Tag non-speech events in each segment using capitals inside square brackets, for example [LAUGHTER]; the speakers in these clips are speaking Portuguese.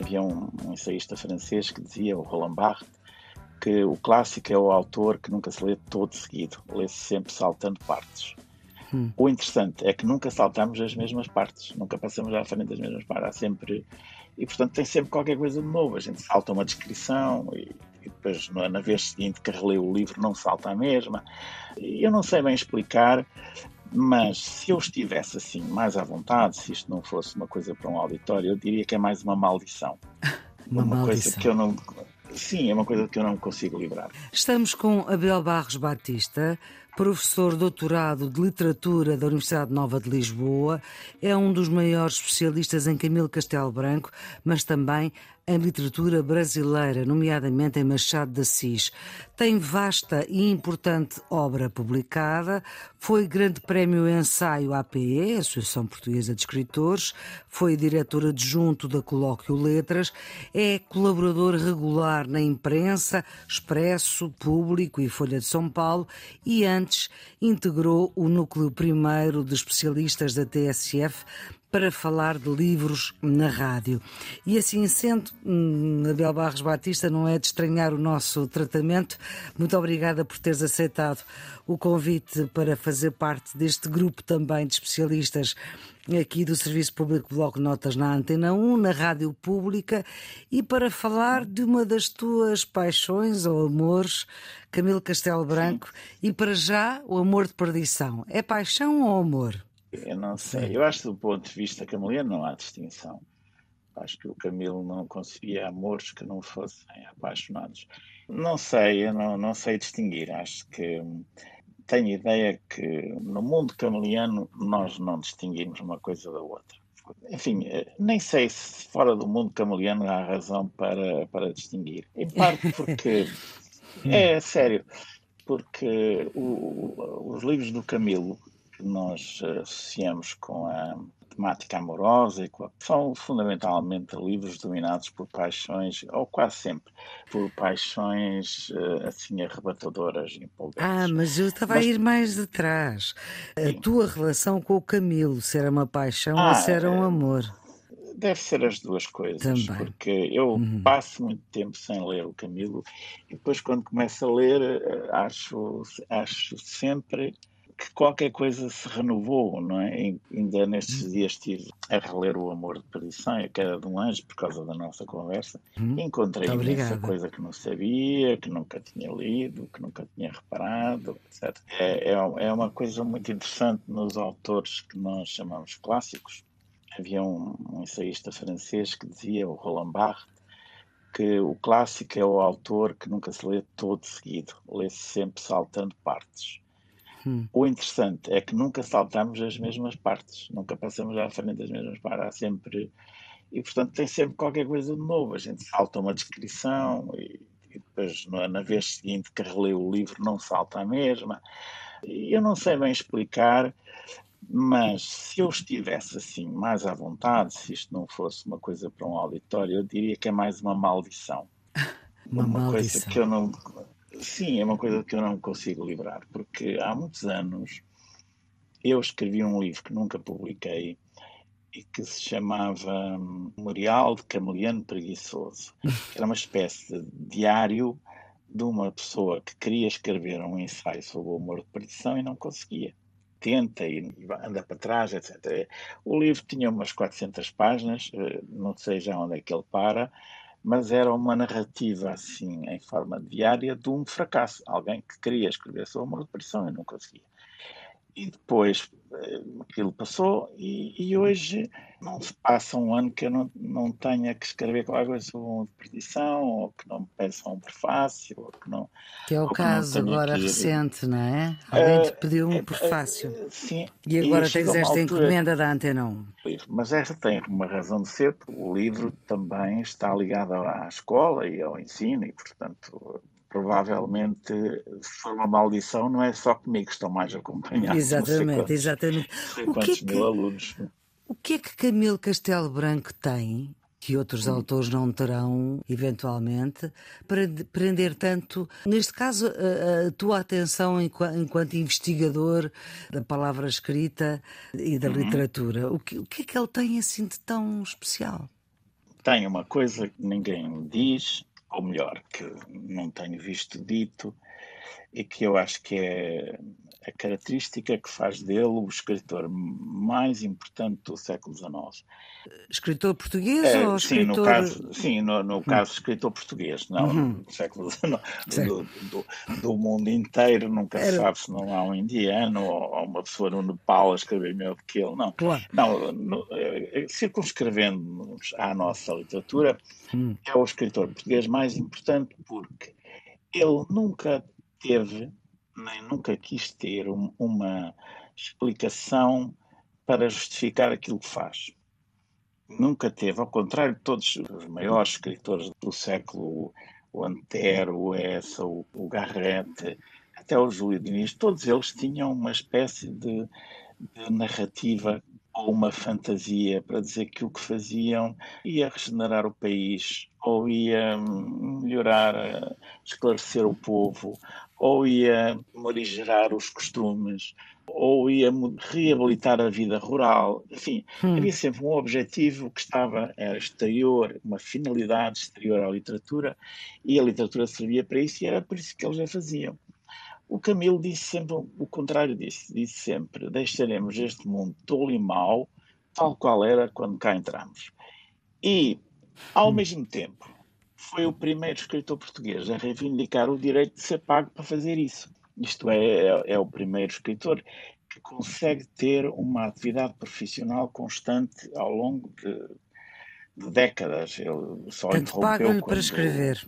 Havia um, um ensaísta francês que dizia, o Roland Barthes, que o clássico é o autor que nunca se lê todo seguido, lê-se sempre saltando partes. Hum. O interessante é que nunca saltamos as mesmas partes, nunca passamos à frente das mesmas partes. Há sempre. E, portanto, tem sempre qualquer coisa de novo. A gente salta uma descrição e, e depois, na vez seguinte que relê o livro, não salta a mesma. E eu não sei bem explicar, mas se eu estivesse assim mais à vontade, se isto não fosse uma coisa para um auditório, eu diria que é mais uma maldição. [LAUGHS] uma, uma maldição. coisa que eu não Sim, é uma coisa que eu não consigo livrar. Estamos com Abel Barros Batista, professor doutorado de literatura da Universidade Nova de Lisboa, é um dos maiores especialistas em Camilo Castelo Branco, mas também em literatura brasileira, nomeadamente em Machado de Assis. Tem vasta e importante obra publicada, foi Grande Prémio Ensaio APE, Associação Portuguesa de Escritores, foi diretor adjunto da Colóquio Letras, é colaborador regular na imprensa, Expresso, Público e Folha de São Paulo e antes integrou o núcleo primeiro de especialistas da TSF para falar de livros na rádio. E assim sendo, Abel Barros Batista, não é de estranhar o nosso tratamento. Muito obrigada por teres aceitado o convite para fazer parte deste grupo também de especialistas aqui do Serviço Público Bloco Notas na Antena 1, na Rádio Pública, e para falar de uma das tuas paixões ou amores, Camilo Castelo Branco, Sim. e para já o amor de perdição. É paixão ou amor? Eu não sei. Eu acho que do ponto de vista camiliano não há distinção. Acho que o Camilo não concebia amores que não fossem apaixonados. Não sei, eu não, não sei distinguir. Acho que tenho ideia que no mundo camiliano nós não distinguimos uma coisa da outra. Enfim, nem sei se fora do mundo camiliano há razão para, para distinguir. Em parte porque. [LAUGHS] é sério. Porque o, os livros do Camilo nós associamos com a temática amorosa e a... são fundamentalmente livros dominados por paixões, ou quase sempre, por paixões eh, assim arrebatadoras e empolgantes. Ah, mas eu estava mas... a ir mais de trás. A Sim. tua relação com o Camilo, se era uma paixão ah, ou se era um eh, amor? Deve ser as duas coisas, Também. porque eu uhum. passo muito tempo sem ler o Camilo e depois quando começo a ler eh, acho, acho sempre que qualquer coisa se renovou, não é? Ainda nestes hum. dias estive a reler O Amor de Perdição e a Queda de um Anjo por causa da nossa conversa. Hum, Encontrei imensa coisa que não sabia, que nunca tinha lido, que nunca tinha reparado, etc. É, é, é uma coisa muito interessante nos autores que nós chamamos clássicos. Havia um, um ensaísta francês que dizia, o Roland Barthes, que o clássico é o autor que nunca se lê todo seguido, lê-se sempre saltando partes. Hum. O interessante é que nunca saltamos as mesmas partes, nunca passamos à frente das mesmas partes. Há sempre. E, portanto, tem sempre qualquer coisa de novo. A gente salta uma descrição e, e depois, na vez seguinte que relê o livro, não salta a mesma. Eu não sei bem explicar, mas se eu estivesse assim mais à vontade, se isto não fosse uma coisa para um auditório, eu diria que é mais uma maldição. uma, uma maldição. coisa que eu não Sim, é uma coisa que eu não consigo livrar, porque há muitos anos eu escrevi um livro que nunca publiquei e que se chamava Memorial de Cameliano Preguiçoso, era uma espécie de diário de uma pessoa que queria escrever um ensaio sobre o amor de perdição e não conseguia. Tenta e anda para trás, etc. O livro tinha umas 400 páginas, eh, não sei já onde é que ele para, mas era uma narrativa assim, em forma diária, de um fracasso. Alguém que queria escrever sobre amor de pressão e não conseguia. E depois eh, aquilo passou e, e, hoje não se passa um ano que eu não, não tenha que escrever qualquer coisa sobre uma perdição, ou que não me peçam um prefácio, ou que não... Que é o caso agora que... recente, não é? Alguém te pediu um uh, prefácio. Uh, sim. E agora e tens esta altura... encomenda da Antena 1. Mas esta tem uma razão de ser, porque o livro também está ligado à escola e ao ensino, e portanto provavelmente, se for uma maldição, não é só comigo que estão mais acompanhados. Exatamente, quantos, exatamente. o que é que, alunos. O que é que Camilo Castelo Branco tem que outros autores não terão, eventualmente, para prender tanto, neste caso, a, a tua atenção enquanto, enquanto, investigador da palavra escrita e da uhum. literatura. O que, o que é que ele tem assim de tão especial? Tem uma coisa que ninguém diz, ou melhor, que não tenho visto dito, e que eu acho que é a característica que faz dele o escritor mais importante do século XIX. Escritor português é, ou sim, escritor... No caso, sim, no, no caso escritor português, não uhum. do século XIX, do, do, do, mundo inteiro, nunca Era... se sabe se não há um indiano ou uma pessoa no Nepal a escrever melhor do que ele, não. Claro. Não, no, eh, circunscrevendo-nos à nossa literatura, hum. é o escritor português mais importante porque ele nunca teve nem nunca quis ter um, uma explicação para justificar aquilo que faz. Nunca teve, ao contrário de todos os maiores escritores do século, o Antero, o Essa, o, o Garrett, até o Júlio Diniz, todos eles tinham uma espécie de, de narrativa ou uma fantasia para dizer que o que faziam ia regenerar o país, ou ia melhorar, eh, esclarecer o povo, ou ia morigerar os costumes, ou ia reabilitar a vida rural. Enfim, hum. havia sempre um objetivo que estava exterior, uma finalidade exterior à literatura, e a literatura servia para isso, e era por isso que eles a faziam. O Camilo disse sempre o contrário disso, disse sempre: deixaremos este mundo tolo e mau, tal qual era quando cá entramos. E, ao hum. mesmo tempo, foi o primeiro escritor português a reivindicar o direito de ser pago para fazer isso. Isto é, é, é o primeiro escritor que consegue ter uma atividade profissional constante ao longo de, de décadas. Ele só Portanto, pagam-lhe para escrever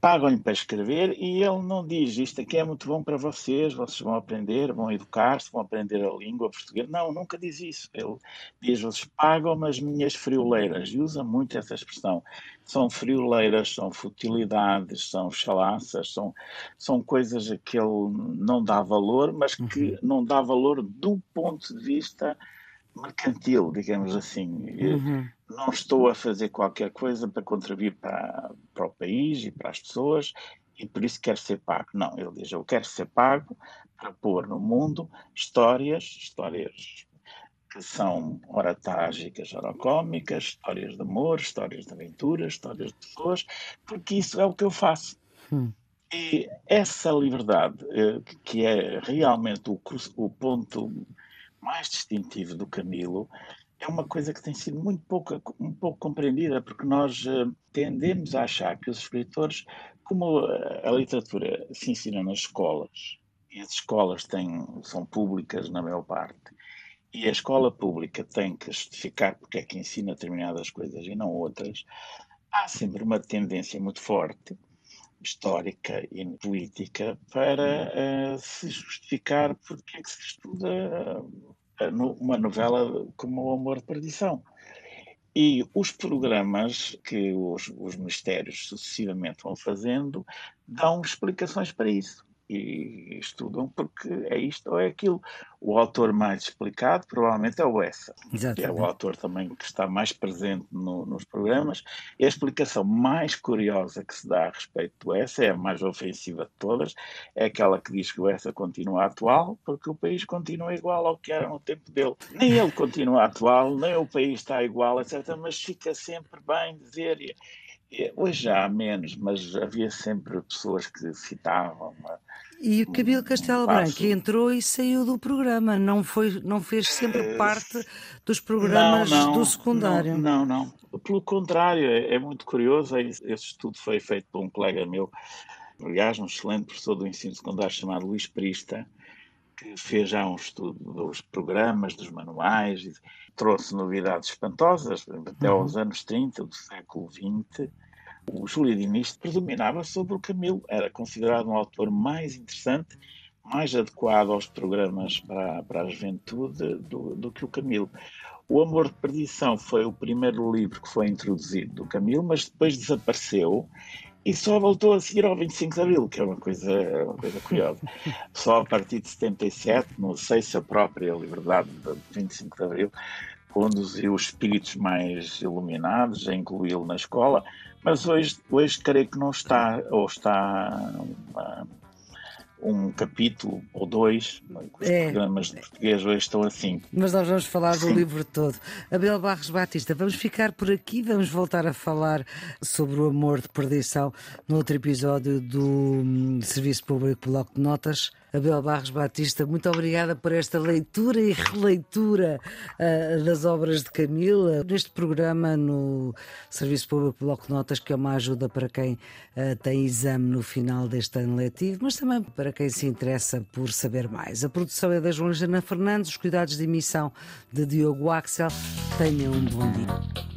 pagam-lhe para escrever e ele não diz isto aqui é muito bom para vocês, vocês vão aprender, vão educar-se, vão aprender a língua portuguesa. Não, nunca diz isso. Ele diz, vocês pagam-me as minhas frioleiras e usa muito essa expressão. São frioleiras, são futilidades, são chalaças, são, são coisas a que ele não dá valor, mas que uhum. não dá valor do ponto de vista mercantil, digamos assim. Uhum. Não estou a fazer qualquer coisa para contribuir para, para o país e para as pessoas e por isso quero ser pago. Não, ele diz: eu quero ser pago para pôr no mundo histórias, histórias que são ora trágicas, ora cómicas, histórias de amor, histórias de aventuras, histórias de pessoas, porque isso é o que eu faço. Hum. E essa liberdade, eh, que é realmente o, o ponto mais distintivo do Camilo é uma coisa que tem sido muito pouco, um pouco compreendida, porque nós uh, tendemos a achar que os escritores, como a literatura se ensina nas escolas, e as escolas têm, são públicas na maior parte, e a escola pública tem que justificar porque é que ensina determinadas coisas e não outras, há sempre uma tendência muito forte histórica e política para uh, se justificar porque é que se estuda uh, uma novela como O Amor de Perdição. E os programas que os, os ministérios sucessivamente vão fazendo dão explicações para isso e estudam porque é isto ou é aquilo. O autor mais explicado provavelmente é o Essa, que é o autor também que está mais presente no, nos programas. E a explicação mais curiosa que se dá a respeito do Essa, é a mais ofensiva de todas, é aquela que diz que o Essa continua atual porque o país continua igual ao que era no tempo dele. Nem ele continua atual, nem o país está igual, etc. Mas fica sempre bem dizer hoje já há menos, mas havia sempre pessoas que citavam. Uma, e o Camilo Castelo um Branco entrou e saiu do programa, não, foi, não fez sempre eh, parte dos programas não, não, do secundário. Não, não, não. Pelo contrário, é, é, muito curioso. Esse estudo foi feito por um colega meu, aliás, um excelente professor do ensino secundário chamado Luís Prista, que fez já um estudo dos programas, dos manuais, trouxe novidades espantosas, até aos uhum. anos 30 do século XX. O Júlio Diniz predominava sobre o Camilo, era considerado um autor mais interessante, mais adequado aos programas para, para a juventude do, do que o Camilo. O Amor de Perdição foi o primeiro livro que foi introduzido do Camilo, mas depois desapareceu e só voltou a seguir ao 25 de Abril, que é uma coisa, uma coisa curiosa. Só a partir de 77, não sei se a própria liberdade de 25 de Abril conduzir os espíritos mais iluminados, a incluí-lo na escola, mas hoje, hoje creio que não está, ou está uma, um capítulo ou dois, os é. programas de português hoje estão assim. Mas nós vamos falar do livro todo. Abel Barros Batista, vamos ficar por aqui, vamos voltar a falar sobre o amor de perdição no outro episódio do hum, Serviço Público Bloco de Notas. Abel Barros Batista, muito obrigada por esta leitura e releitura uh, das obras de Camila neste programa no Serviço Público Bloco de Notas, que é uma ajuda para quem uh, tem exame no final deste ano letivo, mas também para para quem se interessa por saber mais. A produção é da João Jana Fernandes, os cuidados de emissão de Diogo Axel. Tenham um bom dia.